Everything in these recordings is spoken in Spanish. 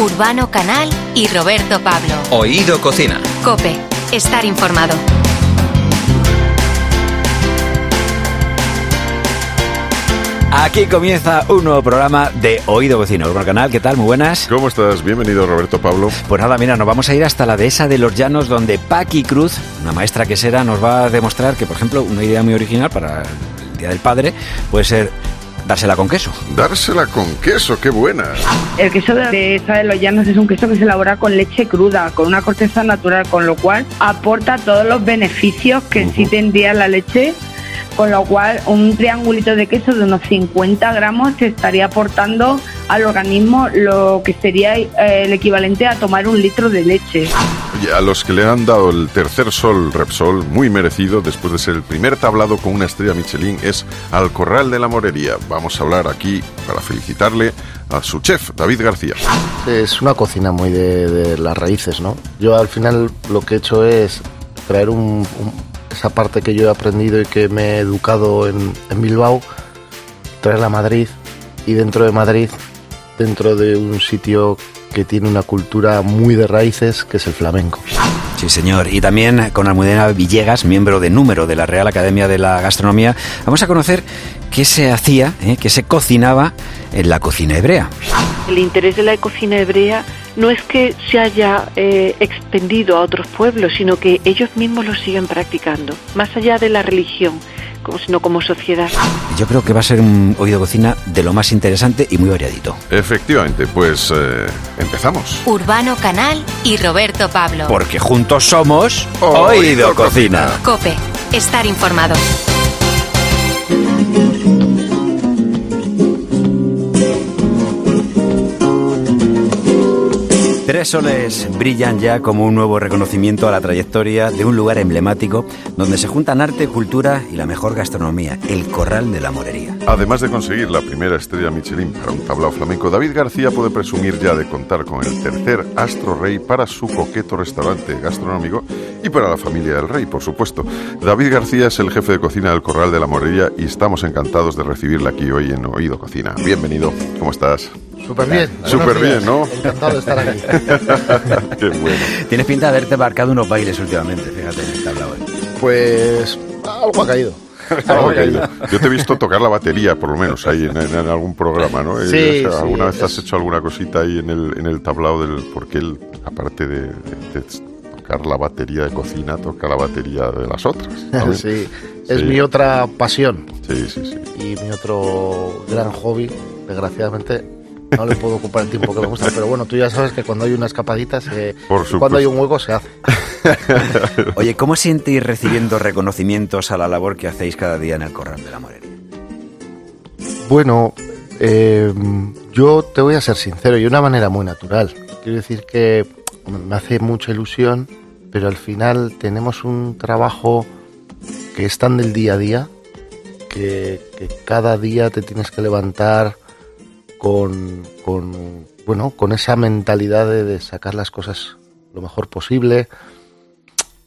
Urbano Canal y Roberto Pablo. Oído Cocina. Cope, estar informado. Aquí comienza un nuevo programa de Oído Cocina. Urbano Canal, ¿qué tal? Muy buenas. ¿Cómo estás? Bienvenido, Roberto Pablo. Pues nada, mira, nos vamos a ir hasta la dehesa de los llanos, donde Paqui Cruz, una maestra quesera, nos va a demostrar que, por ejemplo, una idea muy original para el Día del Padre puede ser dársela con queso. Dársela con queso, qué buena. El queso de esa de los llanos es un queso que se elabora con leche cruda, con una corteza natural, con lo cual aporta todos los beneficios que sí tendría la leche, con lo cual un triangulito de queso de unos 50 gramos te estaría aportando al organismo lo que sería eh, el equivalente a tomar un litro de leche. Oye, a los que le han dado el tercer sol Repsol, muy merecido, después de ser el primer tablado con una estrella Michelin, es Al Corral de la Morería. Vamos a hablar aquí para felicitarle a su chef, David García. Es una cocina muy de, de las raíces, ¿no? Yo al final lo que he hecho es traer un- un- esa parte que yo he aprendido y que me he educado en, en Bilbao, traerla a Madrid y dentro de Madrid, dentro de un sitio que tiene una cultura muy de raíces, que es el flamenco. Sí, señor. Y también con Almudena Villegas, miembro de número de la Real Academia de la Gastronomía, vamos a conocer qué se hacía, eh, qué se cocinaba en la cocina hebrea. El interés de la cocina hebrea no es que se haya eh, extendido a otros pueblos, sino que ellos mismos lo siguen practicando, más allá de la religión, como, sino como sociedad. Yo creo que va a ser un oído cocina de lo más interesante y muy variadito. Efectivamente, pues eh, empezamos. Urbano Canal y Roberto Pablo. Porque juntos somos Oído Oído Cocina. Cocina. Cope, estar informado. Tres soles brillan ya como un nuevo reconocimiento a la trayectoria de un lugar emblemático donde se juntan arte, cultura y la mejor gastronomía, el Corral de la Morería. Además de conseguir la primera estrella Michelin para un tablao flamenco, David García puede presumir ya de contar con el tercer Astro Rey para su coqueto restaurante gastronómico y para la familia del rey, por supuesto. David García es el jefe de cocina del Corral de la Morería y estamos encantados de recibirle aquí hoy en Oído Cocina. Bienvenido, ¿cómo estás? Súper bien. Súper bien, ¿no? Encantado de estar aquí. Qué bueno. Tienes pinta de haberte marcado unos bailes últimamente, fíjate en el tablao. ¿eh? Pues algo ha caído. Algo ha caído. Yo te he visto tocar la batería, por lo menos, ahí en, en- en algún programa, ¿no? Sí, Eh, o sea, sí, ¿Alguna vez es- has hecho alguna cosita ahí en el, en el tablao del... Porque él, aparte de, de- de tocar la batería de cocina, toca la batería de las otras. Sí, es Sí. mi otra pasión Sí, sí, sí. y mi otro gran hobby. Desgraciadamente no le puedo ocupar el tiempo que me gusta, pero bueno, tú ya sabes que cuando hay una escapadita, se, cuando hay un hueco se hace. Oye, ¿cómo sentís recibiendo reconocimientos a la labor que hacéis cada día en el Corral de la Morería? Bueno, eh, yo te voy a ser sincero y de una manera muy natural. Quiero decir que me hace mucha ilusión, pero al final tenemos un trabajo que es tan del día a día que, que cada día te tienes que levantar con, bueno, con esa mentalidad de, sacar las cosas lo mejor posible.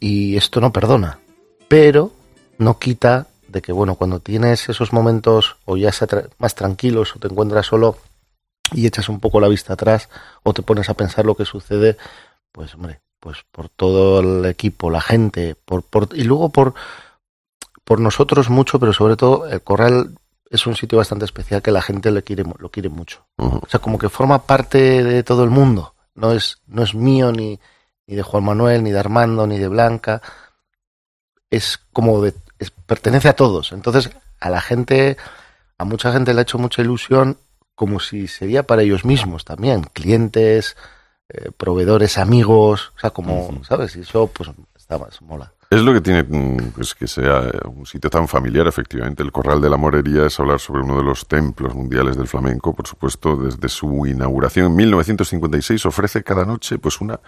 Y esto no perdona, pero no quita de que bueno, cuando tienes esos momentos o ya sea más tranquilos o te encuentras solo y echas un poco la vista atrás o te pones a pensar lo que sucede, pues hombre, pues por todo el equipo, la gente, por, por y luego por por nosotros mucho, pero sobre todo el corral es un sitio bastante especial que la gente le quiere lo quiere mucho. O sea, como que forma parte de todo el mundo. No es, no es mío ni, ni de Juan Manuel, ni de Armando, ni de Blanca. Es como de, es- pertenece a todos. Entonces, a la gente, a mucha gente le ha hecho mucha ilusión como si sería para ellos mismos también. Clientes, eh, proveedores, amigos. O sea, como. ¿sabes? Y eso, pues, está más mola. Es lo que tiene mm, pues, que sea un sitio tan familiar, efectivamente. El Corral de la Morería es hablar sobre uno de los templos mundiales del flamenco. Por supuesto, desde su inauguración en 1956 ofrece cada noche pues una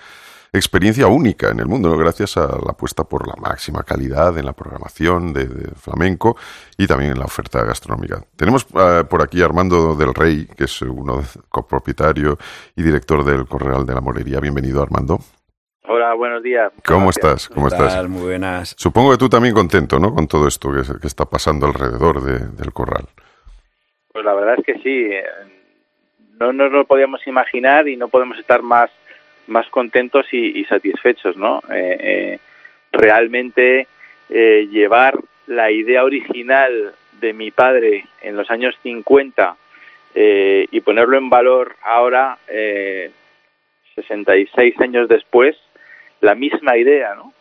experiencia única en el mundo, gracias a la apuesta por la máxima calidad en la programación de, flamenco y también en la oferta gastronómica. Tenemos eh, por aquí a Armando del Rey, que es uno copropietario y director del Corral de la Morería. Bienvenido, Armando. Hola, buenos días. ¿Cómo Gracias. estás? ¿Cómo ¿Qué estás? tal? Muy buenas. Supongo que tú también contento, ¿no? Con todo esto que, que está pasando alrededor de- del corral. Pues la verdad es que sí. eh, no nos lo podíamos imaginar y no podemos estar más, más contentos y, satisfechos, ¿no? Eh, eh, realmente eh, llevar la idea original de mi padre en los años 50 y ponerlo en valor ahora, 66 años después, la misma idea, ¿no?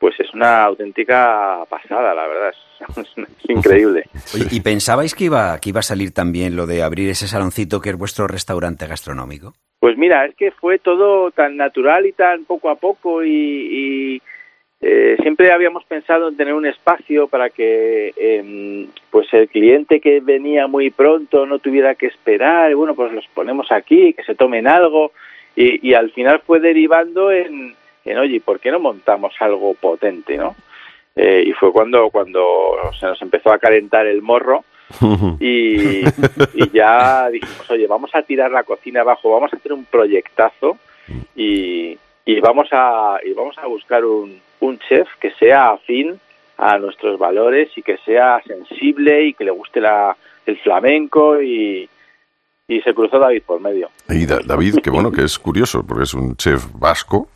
pues es una auténtica pasada, la verdad, es, increíble. ¿Y pensabais que iba, que iba a salir también lo de abrir ese saloncito que es vuestro restaurante gastronómico? Pues mira, es que fue todo tan natural y tan poco a poco y, eh, siempre habíamos pensado en tener un espacio para que em, pues el cliente que venía muy pronto no tuviera que esperar, y bueno, pues los ponemos aquí, que se tomen algo y al final fue derivando en en, oye, ¿por qué no montamos algo potente, no? Eh, y fue cuando, cuando se nos empezó a calentar el morro y, ya dijimos, oye, vamos a tirar la cocina abajo, vamos a hacer un proyectazo y, y vamos a y vamos a buscar un, un chef que sea afín a nuestros valores y que sea sensible y que le guste la, el flamenco y, y se cruzó David por medio. Y David, que bueno, que es curioso, porque es un chef vasco,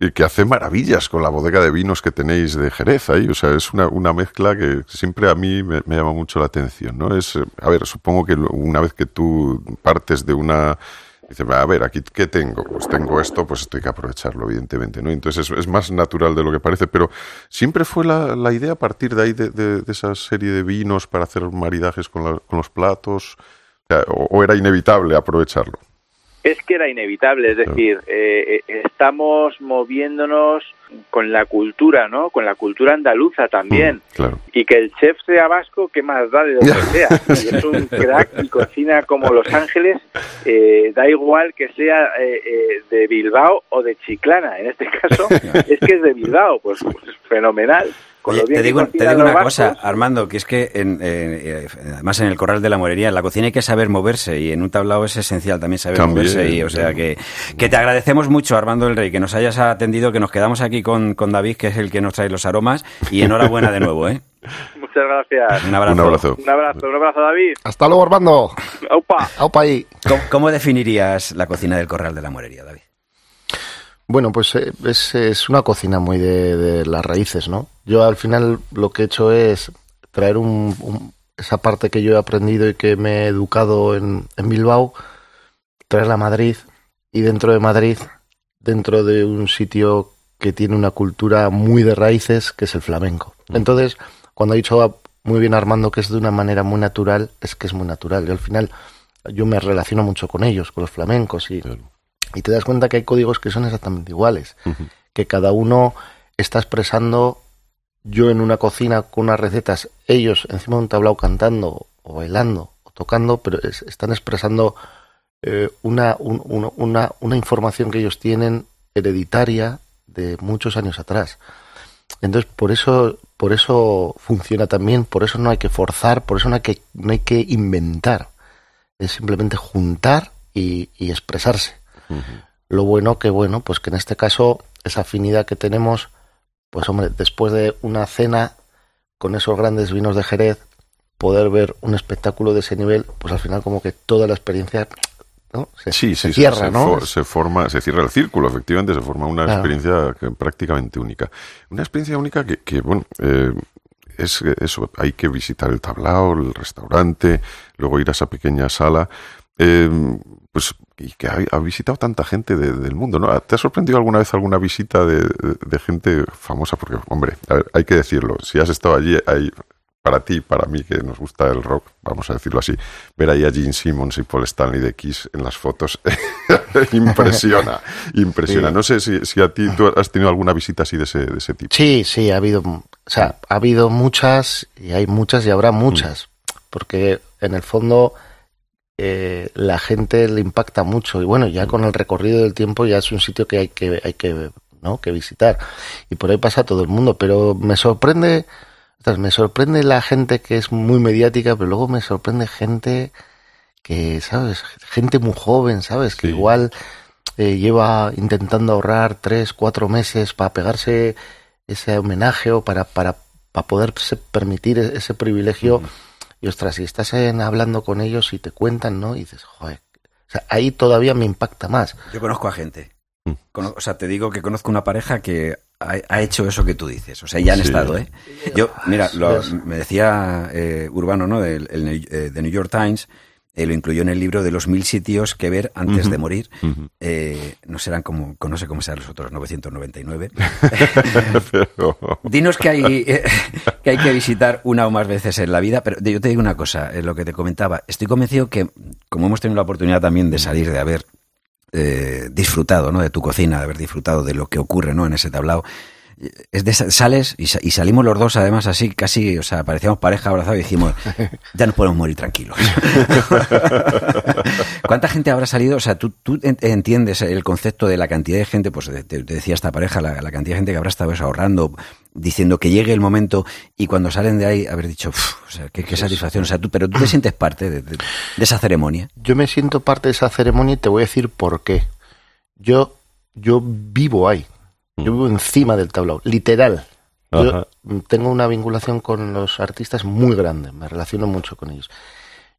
y que hace maravillas con la bodega de vinos que tenéis de Jerez ahí. O sea, es una, una mezcla que siempre a mí me, llama mucho la atención, ¿no? Es, eh, a ver, supongo que una vez que tú partes de una... Dices, a ver, aquí, ¿qué tengo? Pues tengo esto, pues esto hay que aprovecharlo, evidentemente, ¿no? Entonces es, más natural de lo que parece, pero siempre fue la, la idea a partir de ahí, de, esa serie de vinos para hacer maridajes con, con los platos, o era inevitable aprovecharlo. Es que era inevitable, es decir, eh, eh, estamos moviéndonos con la cultura, ¿no? Con la cultura andaluza también. Mm, y que el chef sea vasco, ¿qué más da de donde sea? es un crack y cocina como Los Ángeles, eh, da igual que sea de Bilbao o de Chiclana. En este caso, es que es de Bilbao, pues, pues fenomenal te digo, una cosa, Armando, que es que en, eh, además en el corral de la morería, en la cocina hay que saber moverse y en un tablao es esencial también saber moverse. Y, o sea que, que te agradecemos mucho, Armando el Rey, que nos hayas atendido, que nos quedamos aquí con, con David, que es el que nos trae los aromas, y enhorabuena de nuevo, ¿eh? Muchas gracias. Un abrazo. Un abrazo. Un abrazo, un abrazo David. Hasta luego, Armando. Aupa. Aupa ahí. ¿Cómo definirías la cocina del corral de la morería, David? Bueno, pues eh, es, es una cocina muy de, las raíces, ¿no? Yo al final lo que he hecho es traer un, esa parte que yo he aprendido y que me he educado en, en Bilbao, traerla a Madrid y dentro de Madrid, dentro de un sitio que tiene una cultura muy de raíces, que es el flamenco. Mm. Entonces, cuando ha dicho muy bien Armando que es de una manera muy natural, es que es muy natural. Y al final yo me relaciono mucho con ellos, con los flamencos y y te das cuenta que hay códigos que son exactamente iguales, que cada uno está expresando yo en una cocina con unas recetas, ellos encima de un tablao cantando o bailando o tocando, pero están expresando eh, una, una, una información que ellos tienen hereditaria de muchos años atrás. Entonces, por eso, por eso funciona también, por eso no hay que forzar, por eso no hay que, no hay que inventar. Es simplemente juntar y expresarse. Lo bueno que, bueno, pues que en este caso esa afinidad que tenemos, pues hombre, después de una cena con esos grandes vinos de Jerez, poder ver un espectáculo de ese nivel, pues al final como que toda la experiencia ¿no? se, sí, se cierra, se, ¿no? Se, forma, se cierra el círculo, efectivamente, se forma una experiencia prácticamente única. Una experiencia única que, que bueno, eh, es eso, hay que visitar el tablao, el restaurante, luego ir a esa pequeña sala. Eh, pues y que ha, visitado tanta gente del mundo, ¿no? ¿Te ha sorprendido alguna vez alguna visita de, gente famosa? Porque, hombre, hay que decirlo, si has estado allí, hay, para ti, para mí, que nos gusta el rock, vamos a decirlo así, ver ahí a Gene Simmons y Paul Stanley de Kiss en las fotos impresiona, impresiona. No sé si, si, a ti tú has tenido alguna visita así de ese, de ese tipo. Sí, sí, ha habido, o sea, ha habido muchas y hay muchas y habrá muchas, mm. porque en el fondo eh, la gente le impacta mucho y bueno, ya con el recorrido del tiempo ya es un sitio que hay que, hay que, ¿no? que visitar y por ahí pasa todo el mundo, pero me sorprende, me sorprende la gente que es muy mediática, pero luego me sorprende gente que, ¿sabes? Gente muy joven, ¿sabes? Que igual eh, lleva intentando ahorrar tres, cuatro meses para pegarse ese homenaje o para, para, para poderse permitir ese privilegio Y ostras, si estás hablando con ellos y te cuentan, ¿no? Y dices, joder, o sea, ahí todavía me impacta más. Yo conozco a gente. Mm. o sea, te digo que conozco una pareja que ha, hecho eso que tú dices. O sea, ya han estado, ¿eh? Yo, mira, me decía eh, Urbano, ¿no? Del el, de New York Times, eh, lo incluyó en el libro de los mil sitios que ver antes de morir. Eh, no serán como, no sé cómo serán los otros 999. Dinos que hay, eh, que hay que visitar una o más veces en la vida, pero yo te digo una cosa, lo que te comentaba, estoy convencido que, como hemos tenido la oportunidad también de salir, de haber disfrutado ¿no? de tu cocina, de haber disfrutado de lo que ocurre ¿no? en ese tablao, es de, sales y, salimos los dos además así casi, o sea, parecíamos pareja abrazada y dijimos, ya nos podemos morir tranquilos. ¿Cuánta gente habrá salido? O sea, tú, tú entiendes el concepto de la cantidad de gente, pues te, decía esta pareja, la, cantidad de gente que habrá estado ahorrando, diciendo que llegue el momento y cuando salen de ahí haber dicho, o sea, qué, satisfacción. O sea, tú, pero tú te sientes parte de, de esa ceremonia. Yo me siento parte de esa ceremonia y te voy a decir por qué. Yo, yo vivo ahí. Yo vivo encima del tablao, literal. Yo tengo una vinculación con los artistas muy grande, me relaciono mucho con ellos.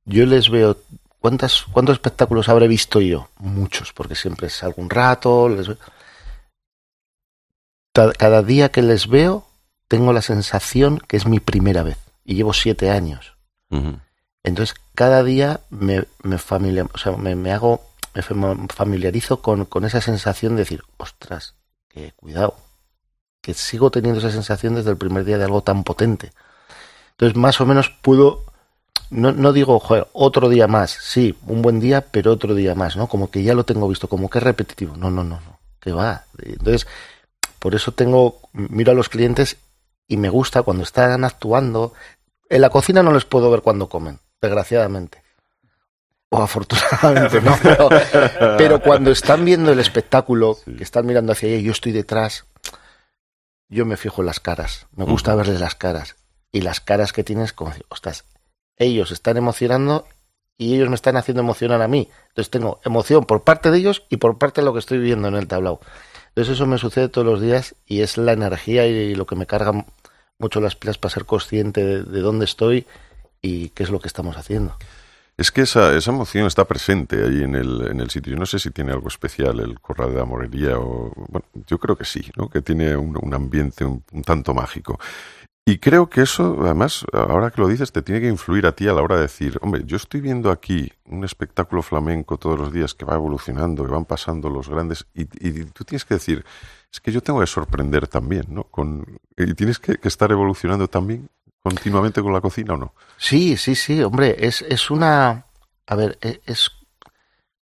Yo les veo, ¿cuántas, ¿cuántos espectáculos habré visto yo? Muchos, porque siempre es algún rato. Les Cada día que les veo, tengo la sensación que es mi primera vez. Y llevo siete años. Entonces, cada día me, me, o sea, me, hago, me familiarizo con, con esa sensación de decir, ostras, que cuidado, que sigo teniendo esa sensación desde el primer día de algo tan potente. Entonces, más o menos puedo, no, no digo, joder, otro día más, sí, un buen día, pero otro día más, ¿no? Como que ya lo tengo visto, como que es repetitivo. No, no, no, no, que va. Entonces, por eso tengo, miro a los clientes y me gusta cuando están actuando. En la cocina no les puedo ver cuando comen, desgraciadamente o afortunadamente no, pero, cuando están viendo el espectáculo, que están mirando hacia allá y yo estoy detrás, yo me fijo en las caras, me gusta verles las caras. Y las caras que tienes, como ostras, ellos están emocionando y ellos me están haciendo emocionar a mí. Entonces tengo emoción por parte de ellos y por parte de lo que estoy viendo en el tablao. Entonces eso me sucede todos los días y es la energía y lo que me carga mucho las pilas para ser consciente de dónde estoy y qué es lo que estamos haciendo. Es que esa, esa emoción está presente ahí en el, en el sitio. Yo no sé si tiene algo especial el Corral de la Morería o... Bueno, yo creo que sí, ¿no? Que tiene un, ambiente un, tanto mágico. Y creo que eso, además, ahora que lo dices, te tiene que influir a ti a la hora de decir, hombre, yo estoy viendo aquí un espectáculo flamenco todos los días que va evolucionando, que van pasando los grandes, y, tú tienes que decir, es que yo tengo que sorprender también, ¿no? Y tienes que estar evolucionando también continuamente con la cocina o no? Sí, sí, sí, hombre, es, es una... A ver, e, es...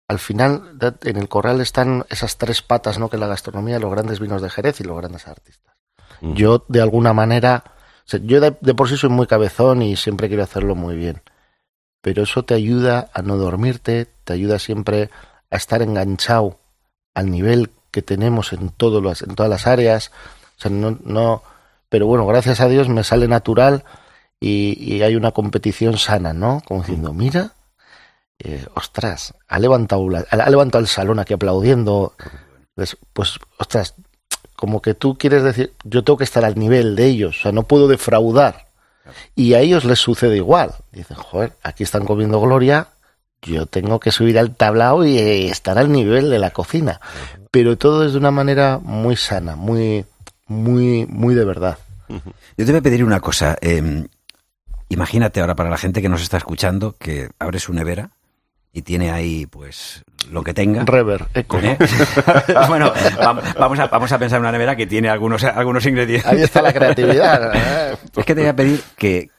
Al final, en el corral están esas tres patas, ¿no? Que la gastronomía, los grandes vinos de Jerez y los grandes artistas. Yo, de alguna manera... yo de, por sí soy muy cabezón y siempre quiero hacerlo muy bien. Pero eso te ayuda a no dormirte, te ayuda siempre a estar enganchado al nivel que tenemos en, todos los, en todas las áreas. O sea, no, no, pero bueno, gracias a Dios me sale natural y, hay una competición sana, ¿no? Como diciendo, mira, eh, ostras, ha levantado, ha levantado el salón aquí aplaudiendo. Pues, pues, ostras, como que tú quieres decir, yo tengo que estar al nivel de ellos, o sea, no puedo defraudar. Y a ellos les sucede igual. Dicen, joder, aquí están comiendo gloria, yo tengo que subir al tablao y estar al nivel de la cocina. Pero todo es de una manera muy sana, muy, muy, muy de verdad. Yo te voy a pedir una cosa. Em, imagínate ahora para la gente que nos está escuchando que abres su nevera y tiene ahí pues lo que tenga. Rever, eco. ¿Eh? bueno, vamos a, vamos a pensar en una nevera que tiene algunos, algunos ingredientes. Ahí está la creatividad. ¿eh? es que te voy a pedir que,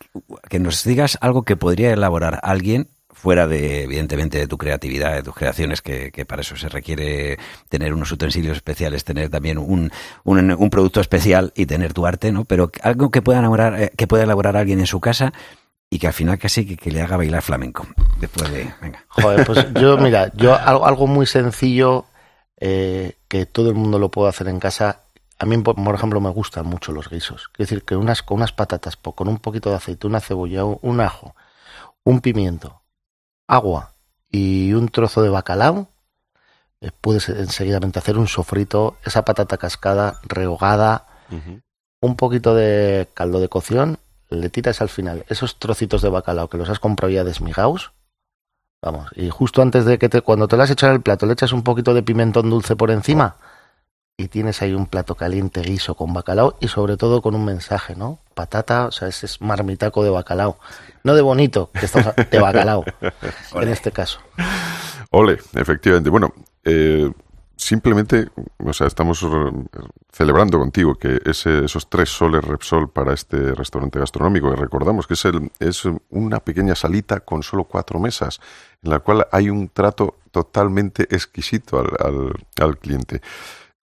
que nos digas algo que podría elaborar alguien fuera de, evidentemente, de tu creatividad, de tus creaciones, que, para eso se requiere tener unos utensilios especiales, tener también un, un, producto especial y tener tu arte, ¿no? Pero algo que pueda elaborar, eh, que pueda elaborar alguien en su casa y que al final casi que, le haga bailar flamenco. Después de, venga. Joder, pues yo, mira, yo algo, algo muy sencillo eh, que todo el mundo lo puede hacer en casa. A mí, por ejemplo, me gustan mucho los guisos. Es decir, que unas, con unas patatas, con un poquito de aceite, una cebolla, un ajo, un pimiento, agua y un trozo de bacalao, eh, puedes enseguidamente hacer un sofrito, esa patata cascada rehogada, un poquito de caldo de cocción, le tiras al final esos trocitos de bacalao que los has comprado ya desmigados, vamos, y justo antes de que te, cuando te lo has hecho en el plato, le echas un poquito de pimentón dulce por encima y tienes ahí un plato caliente guiso con bacalao y sobre todo con un mensaje, ¿no? Patata, o sea, ese es marmitaco de bacalao. No de bonito, que estamos de bacalao, en este caso. Ole, efectivamente. Bueno, eh, simplemente, o sea, estamos celebrando contigo que ese, esos tres soles Repsol para este restaurante gastronómico, que recordamos que es, el, es una pequeña salita con solo cuatro mesas, en la cual hay un trato totalmente exquisito al, al cliente.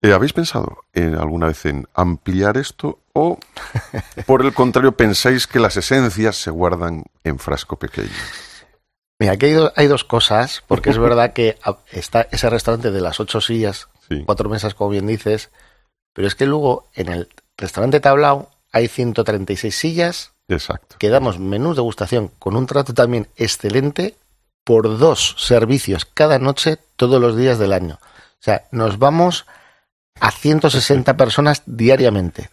Eh, ¿Habéis pensado en, alguna vez en ampliar esto o, por el contrario, pensáis que las esencias se guardan en frasco pequeño? Mira, aquí hay, dos cosas, porque es verdad que está ese restaurante de las ocho sillas, cuatro mesas, como bien dices, pero es que luego en el restaurante Tablao hay 136 sillas. Exacto. Que damos menús de gustación con un trato también excelente por dos servicios cada noche todos los días del año. O sea, nos vamos a 160 personas diariamente.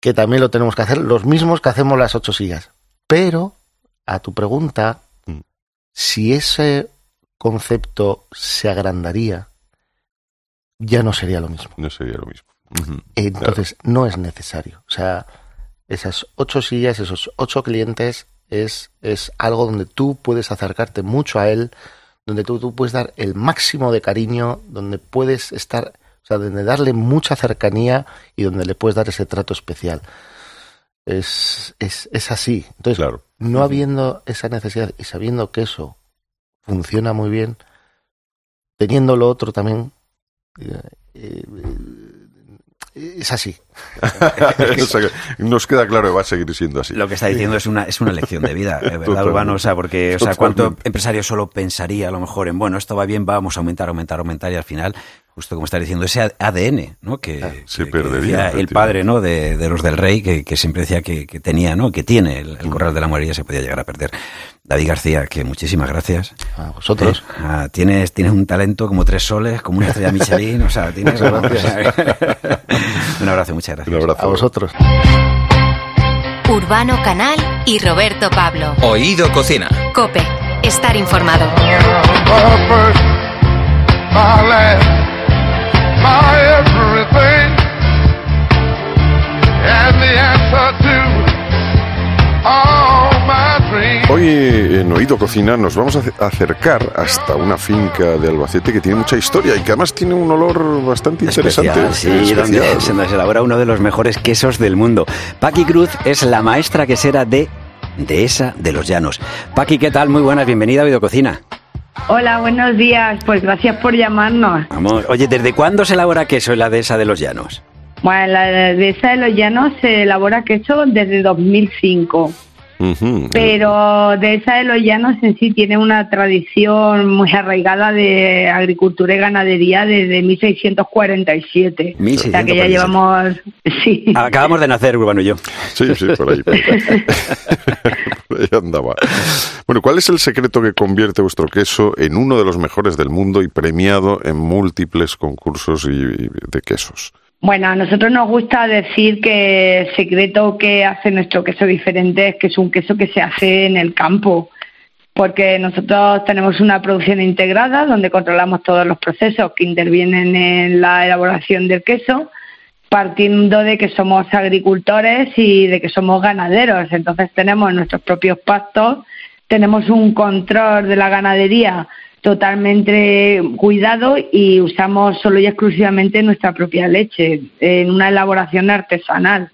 Que también lo tenemos que hacer, los mismos que hacemos las ocho sillas. Pero, a tu pregunta, mm. si ese concepto se agrandaría, ya no sería lo mismo. No sería lo mismo. Entonces, no es necesario. O sea, esas ocho sillas, esos ocho clientes, es, es algo donde tú puedes acercarte mucho a él, donde tú, tú puedes dar el máximo de cariño, donde puedes estar donde darle mucha cercanía y donde le puedes dar ese trato especial. Es, es, es así. Entonces, claro. no habiendo esa necesidad y sabiendo que eso funciona muy bien, teniendo lo otro también, eh, eh, es así. Nos queda claro que va a seguir siendo así. Lo que está diciendo es una, es una lección de vida, ¿verdad, Urbano? O sea, porque, o sea, ¿cuánto empresario solo pensaría a lo mejor en, bueno, esto va bien, vamos a aumentar, aumentar, aumentar y al final justo como está diciendo, ese ADN, ¿no? Que, ah, se perdería. el padre, ¿no? De, los del rey, que, siempre decía que, tenía, ¿no? Que tiene el, corral de la morería, se podía llegar a perder. David García, que muchísimas gracias. A vosotros. Eh, ah, tienes, tienes un talento como tres soles, como una estrella Michelin, o sea, tienes... un abrazo, muchas gracias. Un abrazo. A vosotros. Urbano Canal y Roberto Pablo. Oído Cocina. Cope. Estar informado. Hoy en Oído Cocina nos vamos a acercar hasta una finca de Albacete que tiene mucha historia y que además tiene un olor bastante interesante. sí, donde se nos elabora uno de los mejores quesos del mundo. Paqui Cruz es la maestra quesera de esa de los Llanos. Paqui, ¿qué tal? Muy buenas, bienvenida a Oído Cocina. Hola, buenos días. Pues gracias por llamarnos. Vamos. Oye, ¿desde cuándo se elabora queso en la dehesa de los llanos? Bueno, la dehesa de los llanos se elabora queso desde 2005. Pero de esa de los llanos en sí tiene una tradición muy arraigada de agricultura y ganadería desde 1647. 1647. O sea que ya llevamos... Sí. Acabamos de nacer, Urbano y yo. Sí, sí, por ahí. por ahí andaba. Bueno, ¿cuál es el secreto que convierte vuestro queso en uno de los mejores del mundo y premiado en múltiples concursos de quesos? Bueno, a nosotros nos gusta decir que el secreto que hace nuestro queso diferente es que es un queso que se hace en el campo, porque nosotros tenemos una producción integrada donde controlamos todos los procesos que intervienen en la elaboración del queso, partiendo de que somos agricultores y de que somos ganaderos. Entonces tenemos nuestros propios pastos, tenemos un control de la ganadería totalmente cuidado y usamos solo y exclusivamente nuestra propia leche en una elaboración artesanal.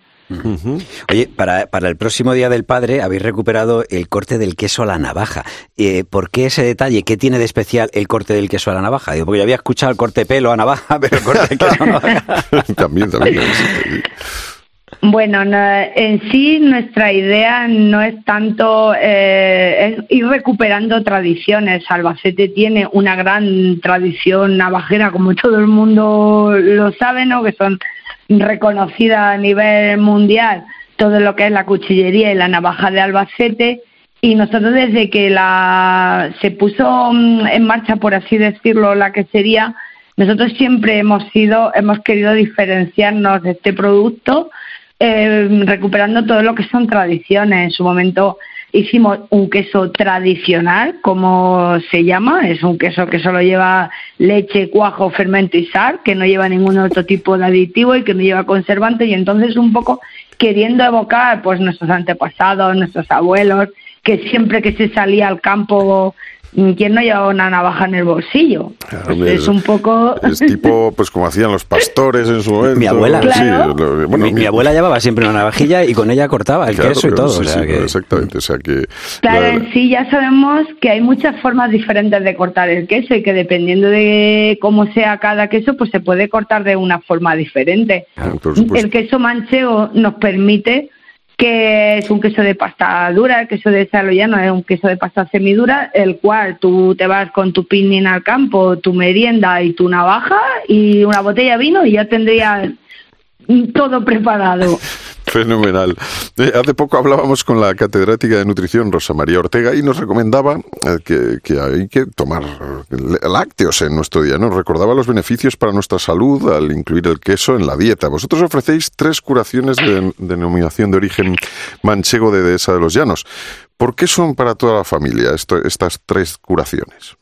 Oye, para, para, el próximo Día del Padre habéis recuperado el corte del queso a la navaja. Eh, ¿Por qué ese detalle? ¿Qué tiene de especial el corte del queso a la navaja? Digo, porque yo había escuchado el corte pelo a navaja, pero el corte del queso a navaja... también, también. Bueno, en sí nuestra idea no es tanto eh, ir recuperando tradiciones. Albacete tiene una gran tradición navajera, como todo el mundo lo sabe, ¿no? Que son reconocidas a nivel mundial todo lo que es la cuchillería y la navaja de Albacete. Y nosotros desde que la se puso mm, en marcha, por así decirlo, la que sería, nosotros siempre hemos sido, hemos querido diferenciarnos de este producto eh, recuperando todo lo que son tradiciones. En su momento hicimos un queso tradicional, como se llama, es un queso que solo lleva leche, cuajo, fermento y sal, que no lleva ningún otro tipo de aditivo y que no lleva conservante y entonces un poco queriendo evocar pues nuestros antepasados, nuestros abuelos, que siempre que se salía al campo ¿Quién no llevaba una navaja en el bolsillo? es, un poco... Es tipo, pues como hacían los pastores en su momento. Mi abuela, bueno, mi, abuela llevaba siempre una navajilla y con ella cortaba el queso y todo. Exactamente, o sea que... Claro, en sí ya sabemos que hay muchas formas diferentes de cortar el queso y que dependiendo de cómo sea cada queso, pues se puede cortar de una forma diferente. el queso manchego nos permite que es un queso de pasta dura, el queso de saloyano es un queso de pasta semidura, el cual tú te vas con tu picnic al campo, tu merienda y tu navaja y una botella de vino y ya tendrías todo preparado. Fenomenal. Eh, hace poco hablábamos con la catedrática de nutrición Rosa María Ortega y nos recomendaba eh, que, hay que tomar lácteos en nuestro día. Nos recordaba los beneficios para nuestra salud al incluir el queso en la dieta. Vosotros ofrecéis tres curaciones de denominación de origen manchego de Dehesa de los Llanos. ¿Por qué son para toda la familia estas tres curaciones?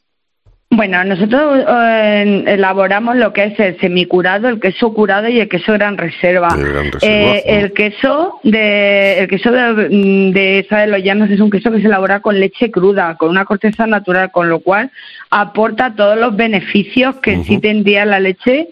Bueno, nosotros eh, elaboramos lo que es el semicurado, el queso curado y el queso gran reserva. Eh, el queso de el queso de, de esa de los llanos es un queso que se elabora con leche cruda, con una corteza natural, con lo cual aporta todos los beneficios que sí tendría la leche.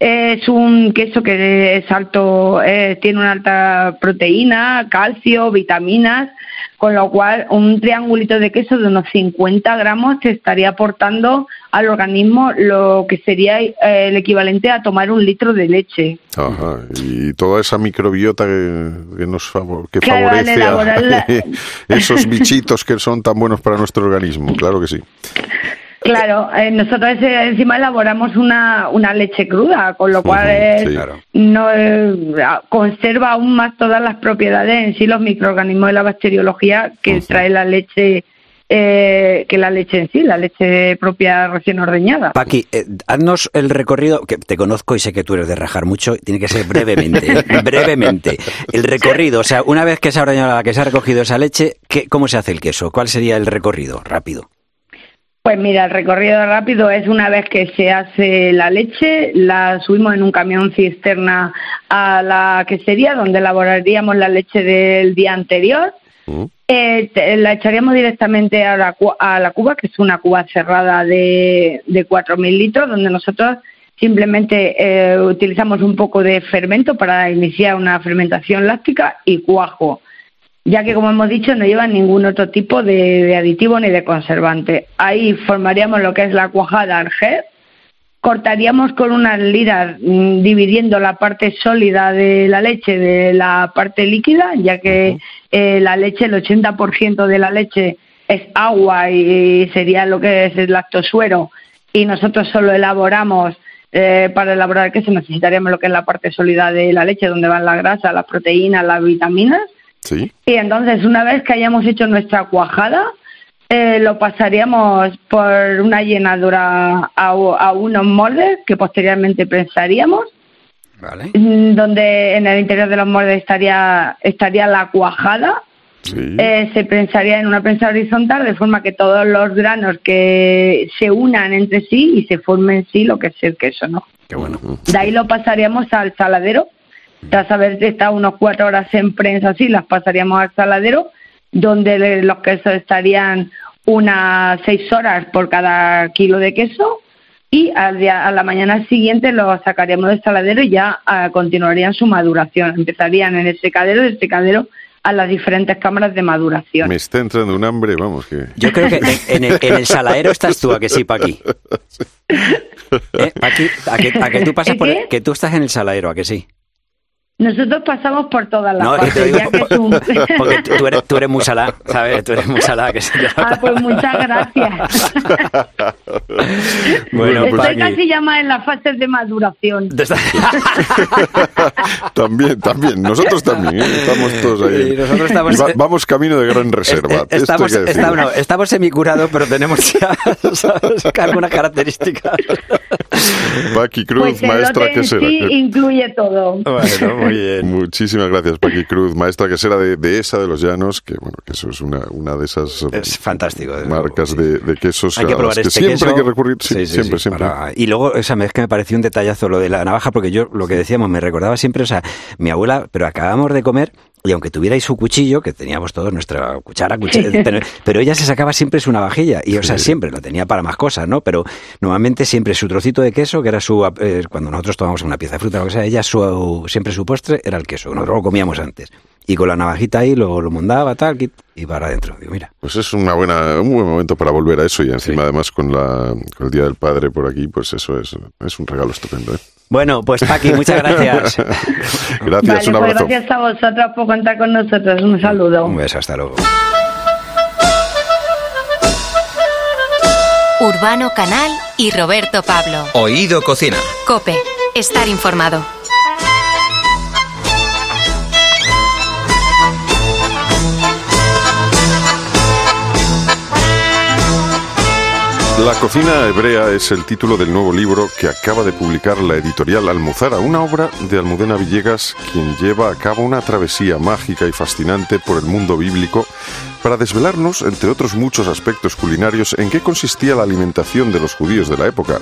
Es un queso que es alto, eh, tiene una alta proteína, calcio, vitaminas, con lo cual un triangulito de queso de unos 50 gramos te estaría aportando al organismo lo que sería eh, el equivalente a tomar un litro de leche. Ajá, y toda esa microbiota que, nos que favorece a esos bichitos que son tan buenos para nuestro organismo, claro que sí. Claro, eh, nosotros encima elaboramos una, una leche cruda, con lo cual no eh, conserva aún más todas las propiedades en sí, los microorganismos de la bacteriología que trae la leche. Eh, que la leche en sí, la leche propia recién ordeñada. Paqui, haznos el recorrido, que te conozco y sé que tú eres de rajar mucho, tiene que ser brevemente, brevemente. El recorrido, o sea, una vez que se ha ordeñado, que se ha recogido esa leche, ¿qué, ¿cómo se hace el queso? ¿Cuál sería el recorrido? Rápido. Pues mira, el recorrido rápido es una vez que se hace la leche, la subimos en un camión cisterna a la quesería donde elaboraríamos la leche del día anterior. Mm. Eh, la echaríamos directamente a la, a la, cuba, que es una cuba cerrada de, de 4.000 litros, donde nosotros simplemente eh, utilizamos un poco de fermento para iniciar una fermentación láctica y cuajo ya que como hemos dicho no llevan ningún otro tipo de, aditivo ni de conservante. Ahí formaríamos lo que es la cuajada arger, cortaríamos con unas liras mm, dividiendo la parte sólida de la leche de la parte líquida, ya que eh, la leche, el 80% de la leche es agua y sería lo que es el lactosuero y nosotros solo elaboramos eh, para elaborar queso necesitaríamos lo que es la parte sólida de la leche, donde van la grasa, las proteínas, las vitaminas y entonces, una vez que hayamos hecho nuestra cuajada, eh, lo pasaríamos por una llenadura a, unos moldes que posteriormente prensaríamos. Mm, donde en el interior de los moldes estaría, estaría la cuajada. Eh, se prensaría en una prensa horizontal de forma que todos los granos que se unan entre sí y se formen sí lo que es el queso, ¿no? Qué bueno. De ahí lo pasaríamos al saladero tras haber estado unas cuatro horas en prensa así, las pasaríamos al saladero, donde los quesos estarían unas seis horas por cada kilo de queso y al día, a la mañana siguiente los sacaríamos del saladero y ya ah, continuarían su maduración. Empezarían en el secadero, del secadero a las diferentes cámaras de maduración. Me está entrando un hambre, vamos que... Yo creo que en, el, saladero estás tú, a que sí, Paqui. ¿Eh? Paqui, a que, a que tú pasas por... que tú estás en el saladero, a que sí. Nosotros pasamos por todas las no, partes, ya que tú... Porque tú eres, tú eres muy salada, ¿sabes? Tú eres muy salada. Que ah, pues muchas gracias. bueno, Estoy pues casi ya más en las fases de maduración. también, también. Nosotros también, ¿eh? estamos todos ahí. nosotros estamos, vamos camino de gran reserva. estamos, estamos, estamos semicurados, pero tenemos ya algunas características. Paqui Cruz, pues maestra, ¿qué será? Sí, incluye todo. Bueno, Muy bien. Muchísimas gracias, Paqui Cruz, maestra que será de, esa de los llanos, que bueno, que eso es una, una de esas es fantástico, marcas de, de, quesos hay que, probar este siempre hay que recurrir, siempre, siempre. Y luego, esa vez que me pareció un detallazo lo de la navaja, porque yo lo que decíamos, me recordaba siempre, o sea, mi abuela, pero acabamos de comer y aunque tuvierais su cuchillo, que teníamos todos nuestra cuchara, cuchillo, pero, ella se sacaba siempre su navajilla, y o sea, siempre lo tenía para más cosas, ¿no? Pero normalmente siempre su trocito de queso, que era su, eh, cuando nosotros tomamos una pieza de fruta o lo que sea, ella su, siempre su postre era el queso, nosotros lo comíamos antes. Y con la navajita ahí lo, lo mondaba, tal, y para adentro. Digo, mira. Pues es una buena, un buen momento para volver a eso, y encima además con, la, con el Día del Padre por aquí, pues eso es, es un regalo estupendo, ¿eh? Bueno, pues Paqui, muchas gracias. gracias, un pues abrazo. gracias a vosotros por contar con nosotros. Un saludo. Un beso, hasta luego. Urbano Canal y Roberto Pablo. Oído Cocina. Cope, estar informado. La cocina hebrea es el título del nuevo libro que acaba de publicar la editorial Almuzara, una obra de Almudena Villegas, quien lleva a cabo una travesía mágica y fascinante por el mundo bíblico para desvelarnos, entre otros muchos aspectos culinarios, en qué consistía la alimentación de los judíos de la época,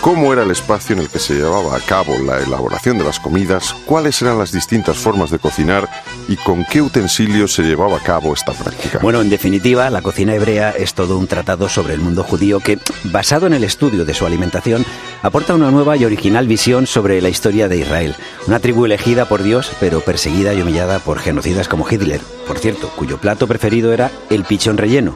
cómo era el espacio en el que se llevaba a cabo la elaboración de las comidas, cuáles eran las distintas formas de cocinar y con qué utensilios se llevaba a cabo esta práctica. Bueno, en definitiva, la cocina hebrea es todo un tratado sobre el mundo judío que, basado en el estudio de su alimentación, aporta una nueva y original visión sobre la historia de Israel, una tribu elegida por Dios, pero perseguida y humillada por genocidas como Hitler, por cierto, cuyo plato preferido era el pichón relleno.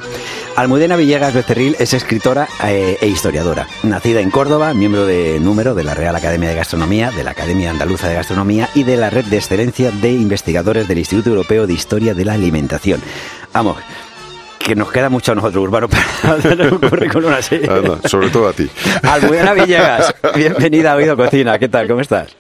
Almudena Villegas Becerril es escritora eh, e historiadora. Nacida en Córdoba, miembro de número de la Real Academia de Gastronomía, de la Academia Andaluza de Gastronomía y de la Red de Excelencia de Investigadores del Instituto Europeo de Historia de la Alimentación. Vamos, que nos queda mucho a nosotros, Urbano, para hacer un currículum así. sobre todo a ti. Almudena Villegas, bienvenida a Oído Cocina. ¿Qué tal? ¿Cómo estás?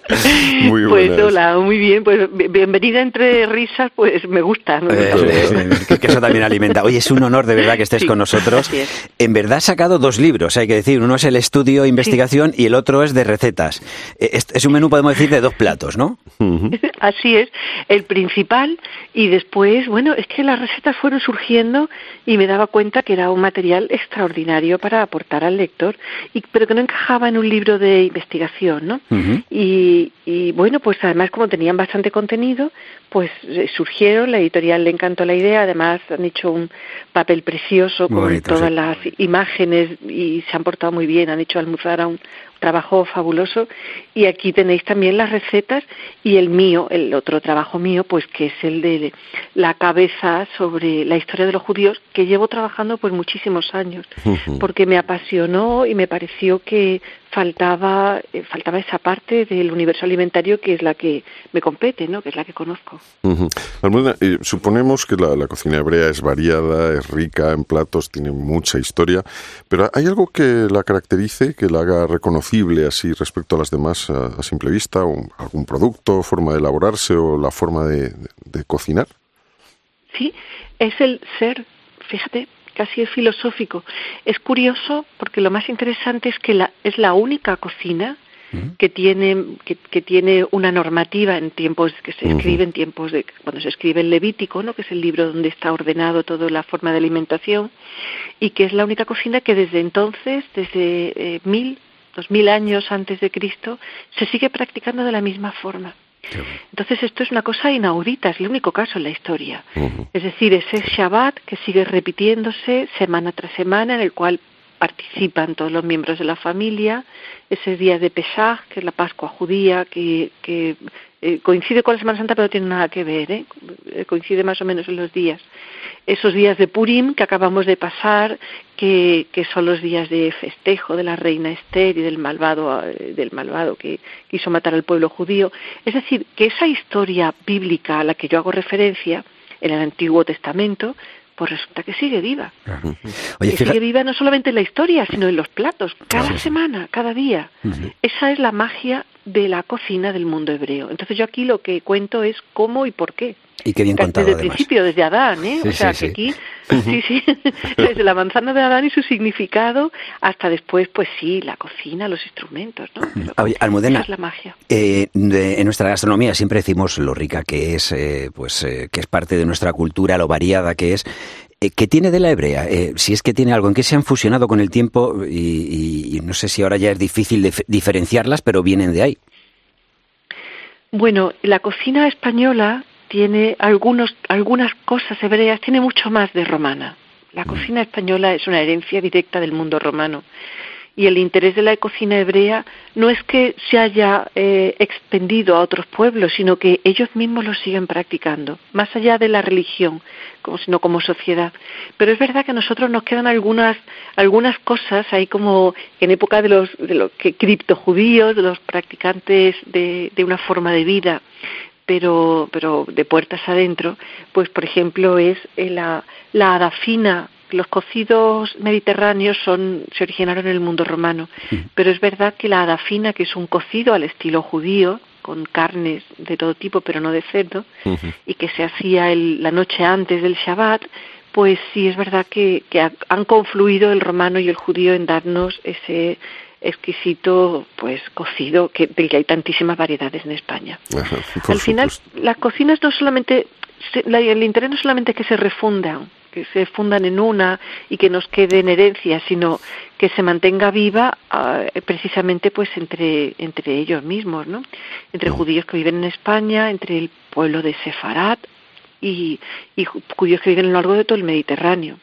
Muy Pues hola, muy bien. Pues bienvenida entre risas, pues me gusta. Eh, que, eso también alimenta. Oye, es un honor de verdad que estés con nosotros. En verdad has sacado dos libros, hay que decir. Uno es el estudio investigación y el otro es de recetas. Eh, es, un menú, podemos decir, de dos platos, ¿no? Así es. El principal y después, bueno, es que las recetas fueron surgiendo y me daba cuenta que era un material extraordinario para aportar al lector, y, pero que no encajaba en un libro de investigación, ¿no? y, y, bueno, pues además como tenían bastante contenido, pues eh, surgieron, la editorial le encantó la idea, además han hecho un papel precioso con todas las imágenes y se han portado muy bien, han hecho almorzar a un, trabajo fabuloso y aquí tenéis también las recetas y el mío, el otro trabajo mío, pues que es el de la cabeza sobre la historia de los judíos que llevo trabajando pues muchísimos años porque me apasionó y me pareció que faltaba eh, faltaba esa parte del universo alimentario que es la que me compete, ¿no? Que es la que conozco. Eh, suponemos que la, cocina hebrea es variada, es rica en platos, tiene mucha historia, pero ¿hay algo que la caracterice, que la haga reconocible así respecto a las demás a, simple vista? ¿Algún producto, forma de elaborarse o la forma de cocinar? Sí, es el ser, fíjate, casi es filosófico. Es curioso porque lo más interesante es que la, es la única cocina que tiene que, tiene una normativa en tiempos que se escribe en tiempos de cuando se escribe el Levítico no que es el libro donde está ordenado toda la forma de alimentación y que es la única cocina que desde entonces desde eh, mil dos mil años antes de Cristo se sigue practicando de la misma forma. Entonces esto es una cosa inaudita, es el único caso en la historia. Es decir, ese Shabbat que sigue repitiéndose semana tras semana en el cual participan todos los miembros de la familia, ese día de Pesach, que es la Pascua judía, que, que eh, coincide con la Semana Santa pero no tiene nada que ver. Eh, coincide más o menos en los días esos días de Purim que acabamos de pasar, que, que, son los días de festejo de la reina Esther y del malvado, eh, del malvado que quiso matar al pueblo judío. Es decir, que esa historia bíblica a la que yo hago referencia en el Antiguo Testamento, pues resulta que sigue viva. Oye, sigue viva no solamente en la historia, sino en los platos, cada semana, cada día. Esa es la magia de la cocina del mundo hebreo. Entonces yo aquí lo que cuento es cómo y por qué. Y qué bien contado, Desde el principio, desde Adán, ¿eh? o sea, que aquí, sí, sí, desde la manzana de Adán y su significado hasta después, pues sí, la cocina, los instrumentos, ¿no? Almudena, es la magia. Eh, en nuestra gastronomía siempre decimos lo rica que es, eh, pues eh, que es parte de nuestra cultura, lo variada que es. ¿Qué tiene de la hebrea? si es que tiene algo, ¿en qué se han fusionado con el tiempo? Y, y no sé si ahora ya es difícil de diferenciarlas, pero vienen de ahí. Bueno, la cocina española tiene algunos, algunas cosas hebreas, tiene mucho más de romana. La cocina española es una herencia directa del mundo romano. Y el interés de la cocina hebrea no es que se haya eh, extendido a otros pueblos, sino que ellos mismos lo siguen practicando, más allá de la religión, como, sino como sociedad. Pero es verdad que a nosotros nos quedan algunas, algunas cosas, ahí como en época de los, de los que, criptojudíos, de los practicantes de, de una forma de vida, pero, pero de puertas adentro, pues por ejemplo es eh, la, la adafina. Los cocidos mediterráneos son, se originaron en el mundo romano, pero es verdad que la adafina, que es un cocido al estilo judío, con carnes de todo tipo, pero no de cerdo, y que se hacía el, la noche antes del Shabbat, pues sí es verdad que, que han confluido el romano y el judío en darnos ese, exquisito pues cocido que, del que hay tantísimas variedades en España. Al final, las cocinas no solamente, el interés no solamente es que se refundan, que se fundan en una y que nos quede en herencia, sino que se mantenga viva ah, precisamente pues entre, entre ellos mismos, ¿no? Entre judíos que viven en España, entre el pueblo de Sefarat y, y judíos que viven a lo largo de todo el Mediterráneo.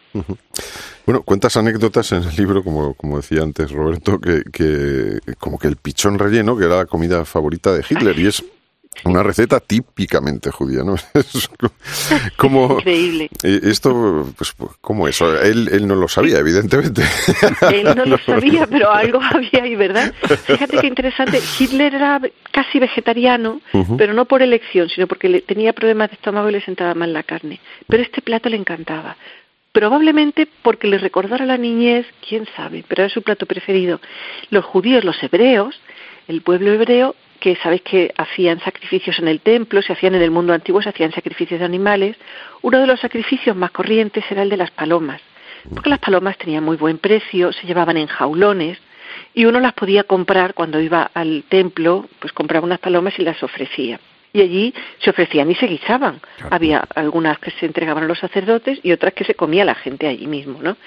Bueno, cuentas anécdotas en el libro, como, como decía antes Roberto, que, que como que el pichón relleno, que era la comida favorita de Hitler, y es una receta típicamente judía, ¿no? Es como, Increíble. Esto, pues, ¿cómo eso? Él, él no lo sabía, evidentemente. Él no lo sabía, pero algo había ahí, ¿verdad? Fíjate qué interesante. Hitler era casi vegetariano, pero no por elección, sino porque le, tenía problemas de estómago y le sentaba mal la carne. Pero este plato le encantaba probablemente porque le recordara la niñez, quién sabe, pero era su plato preferido. Los judíos, los hebreos, el pueblo hebreo, que sabéis que hacían sacrificios en el templo, se hacían en el mundo antiguo, se hacían sacrificios de animales, uno de los sacrificios más corrientes era el de las palomas, porque las palomas tenían muy buen precio, se llevaban en jaulones, y uno las podía comprar cuando iba al templo, pues compraba unas palomas y las ofrecía y allí se ofrecían y se guisaban. Había algunas que se entregaban a los sacerdotes y otras que se comía la gente allí mismo, ¿no?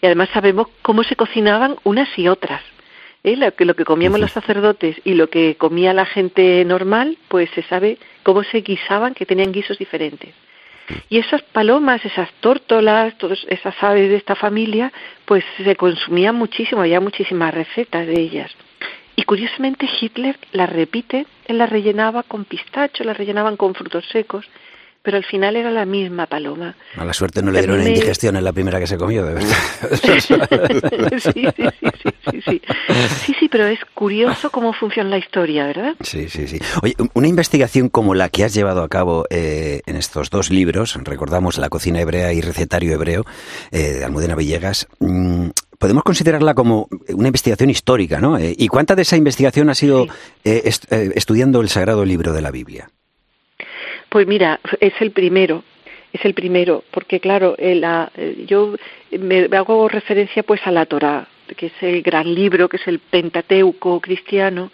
Y además sabemos cómo se cocinaban unas y otras. ¿Eh? Lo, que, lo que comíamos los sacerdotes y lo que comía la gente normal, pues se sabe cómo se guisaban, que tenían guisos diferentes. Y esas palomas, esas tórtolas, todas esas aves de esta familia, pues se consumían muchísimo, había muchísimas recetas de ellas. Y curiosamente Hitler la repite, él la rellenaba con pistacho, la rellenaban con frutos secos, pero al final era la misma paloma. A la suerte no le dieron indigestión en la primera que se comió, de verdad. sí, sí, sí, sí, sí, sí. Sí, pero es curioso cómo funciona la historia, ¿verdad? Sí, sí, sí. Oye, una investigación como la que has llevado a cabo eh, en estos dos libros, recordamos La cocina hebrea y Recetario hebreo, eh, de Almudena Villegas, mm, podemos considerarla como una investigación histórica, ¿no? Eh, ¿Y cuánta de esa investigación ha sido estudiando el Sagrado Libro de la Biblia? Pues mira, es el primero, es el primero, porque claro, la, yo me hago referencia pues a la Torá, que es el gran libro, que es el Pentateuco cristiano,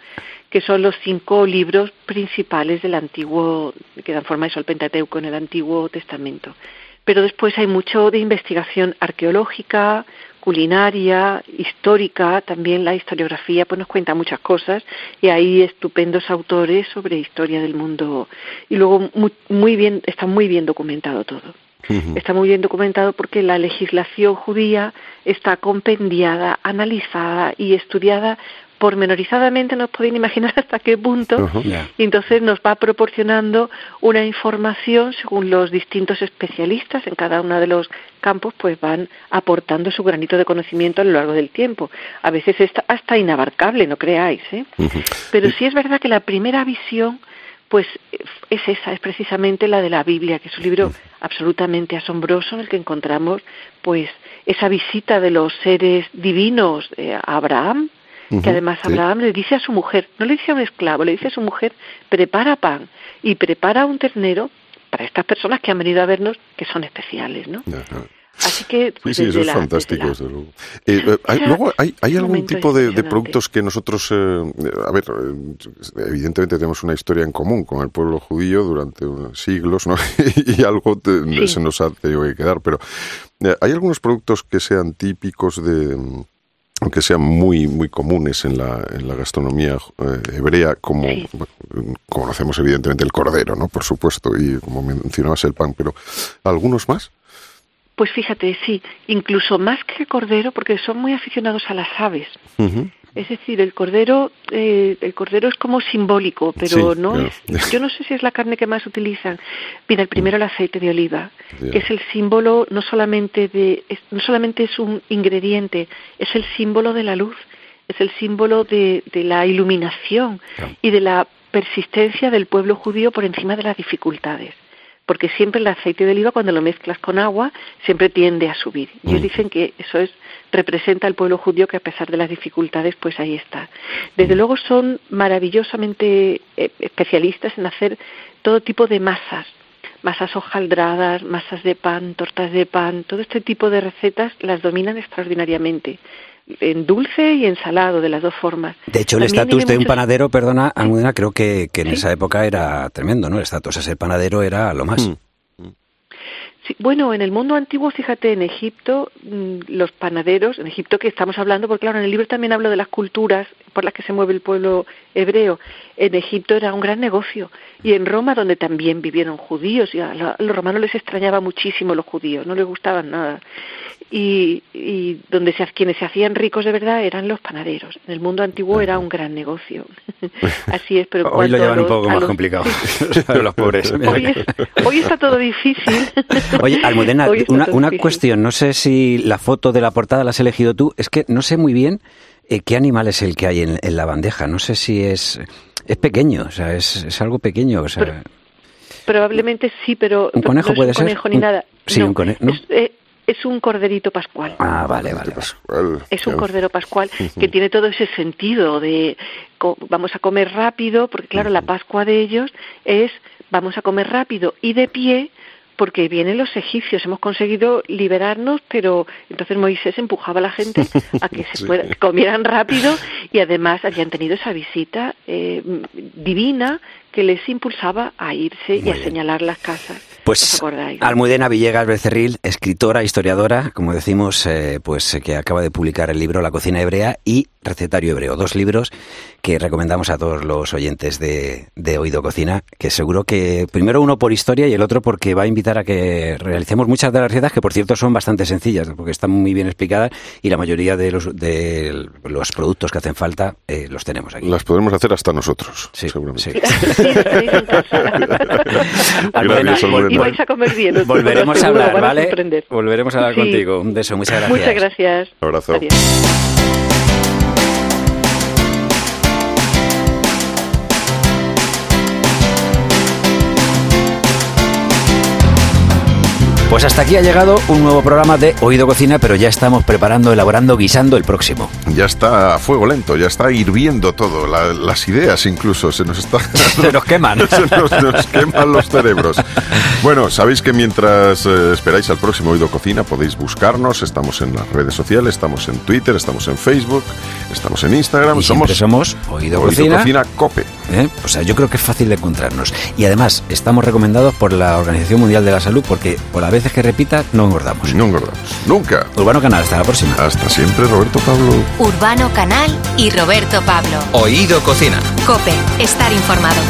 que son los cinco libros principales del antiguo, que dan forma eso al Pentateuco en el Antiguo Testamento. Pero después hay mucho de investigación arqueológica, culinaria, histórica, también la historiografía pues nos cuenta muchas cosas y hay estupendos autores sobre historia del mundo y luego muy, bien está muy bien documentado todo. Está muy bien documentado porque la legislación judía está compendiada, analizada y estudiada pormenorizadamente nos pueden imaginar hasta qué punto y entonces nos va proporcionando una información según los distintos especialistas en cada uno de los campos pues van aportando su granito de conocimiento a lo largo del tiempo. A veces es hasta inabarcable no creáis ¿eh? pero sí es verdad que la primera visión pues es esa, es precisamente la de la Biblia, que es un libro absolutamente asombroso en el que encontramos pues esa visita de los seres divinos eh, a Abraham, que además Abraham le dice a su mujer, no le dice a un esclavo, le dice a su mujer, prepara pan y prepara un ternero para estas personas que han venido a vernos, que son especiales, ¿no? Así que, pues, sí, sí, eso es fantástico, desde luego. Eh, eh, hay, luego, ¿hay, hay algún tipo de, productos que nosotros, eh, a ver, evidentemente tenemos una historia en común con el pueblo judío durante siglos, ¿no? y algo se nos ha tenido que quedar, pero ¿hay algunos productos que sean típicos de aunque sean muy muy comunes en la, en la gastronomía hebrea, como conocemos evidentemente el cordero, ¿no? Por supuesto, y como mencionabas el pan, pero ¿algunos más? Pues fíjate, sí, incluso más que el cordero, porque son muy aficionados a las aves. Es decir, el cordero, eh, el cordero es como simbólico, pero no es. Yo no sé si es la carne que más utilizan. Mira, el primero el aceite de oliva, que es el símbolo no solamente de, no solamente es un ingrediente, es el símbolo de la luz, es el símbolo de, de la iluminación y de la persistencia del pueblo judío por encima de las dificultades porque siempre el aceite de oliva cuando lo mezclas con agua siempre tiende a subir. Y ellos mm. dicen que eso es representa al pueblo judío que a pesar de las dificultades pues ahí está. Desde mm. luego son maravillosamente eh, especialistas en hacer todo tipo de masas, masas hojaldradas, masas de pan, tortas de pan, todo este tipo de recetas las dominan extraordinariamente en dulce y en salado, de las dos formas. De hecho, el estatus de un panadero, perdona, Almudena, creo que, que en esa época era tremendo, ¿no? El estatus de ser panadero era lo más. Mm bueno, en el mundo antiguo, fíjate, en Egipto, mm, los panaderos, en Egipto que estamos hablando, porque claro, en el libro también hablo de las culturas por las que se mueve el pueblo hebreo. En Egipto era un gran negocio. Y en Roma, donde también vivieron judíos, y a los romanos les extrañaba muchísimo los judíos, no les gustaban nada. Y, y donde se, quienes se hacían ricos de verdad eran los panaderos. En el mundo antiguo era un gran negocio. Así es, pero hoy lo llevan un poco más complicado. los pobres. hoy está todo difícil. Oye, Almudena, una, una cuestión. No sé si la foto de la portada la has elegido tú. Es que no sé muy bien qué animal es el que hay en, la bandeja. No sé si es... Es pequeño, o sea, es, es algo pequeño. O sea... probablemente sí, pero... ¿Un conejo no puede es un conejo ni nada. Sí, un conejo. Es, eh, es un corderito pascual. Ah, vale, vale. Es un cordero pascual que tiene todo ese sentido de vamos a comer rápido, porque claro, la Pascua de ellos es vamos a comer rápido y de pie porque vienen los egipcios, hemos conseguido liberarnos, pero entonces Moisés empujaba a la gente a que se comieran rápido y además habían tenido esa visita eh, divina que les impulsaba a irse y a señalar las casas. Pues Almudena Villegas Becerril, escritora, historiadora, como decimos, eh, pues eh, que acaba de publicar el libro La cocina hebrea y Recetario hebreo, dos libros que recomendamos a todos los oyentes de, de Oído Cocina, que seguro que primero uno por historia y el otro porque va a invitar a que realicemos muchas de las recetas que por cierto son bastante sencillas, porque están muy bien explicadas y la mayoría de los, de los productos que hacen falta eh, los tenemos aquí. Las podemos hacer hasta nosotros, sí, seguramente. y vais a comer bien. Volveremos a hablar, ¿vale? Volveremos a hablar contigo. Un beso, muchas gracias. Muchas gracias. Un abrazo. Pues hasta aquí ha llegado un nuevo programa de Oído Cocina, pero ya estamos preparando, elaborando, guisando el próximo. Ya está a fuego lento, ya está hirviendo todo, las ideas incluso se nos está... se nos queman. se nos, queman los cerebros. Bueno, sabéis que mientras eh, esperáis al próximo Oído Cocina podéis buscarnos, estamos en las redes sociales, estamos en Twitter, estamos en Facebook, estamos en Instagram. Y somos, somos Oído, Oído Cocina. Cope. ¿Eh? O sea, yo creo que es fácil de encontrarnos. Y además, estamos recomendados por la Organización Mundial de la Salud porque por la veces que repita, no engordamos. No engordamos. Nunca. Urbano Canal, hasta la próxima. Hasta siempre, Roberto Pablo. Urbano Canal y Roberto Pablo. Oído Cocina. Cope, estar informado.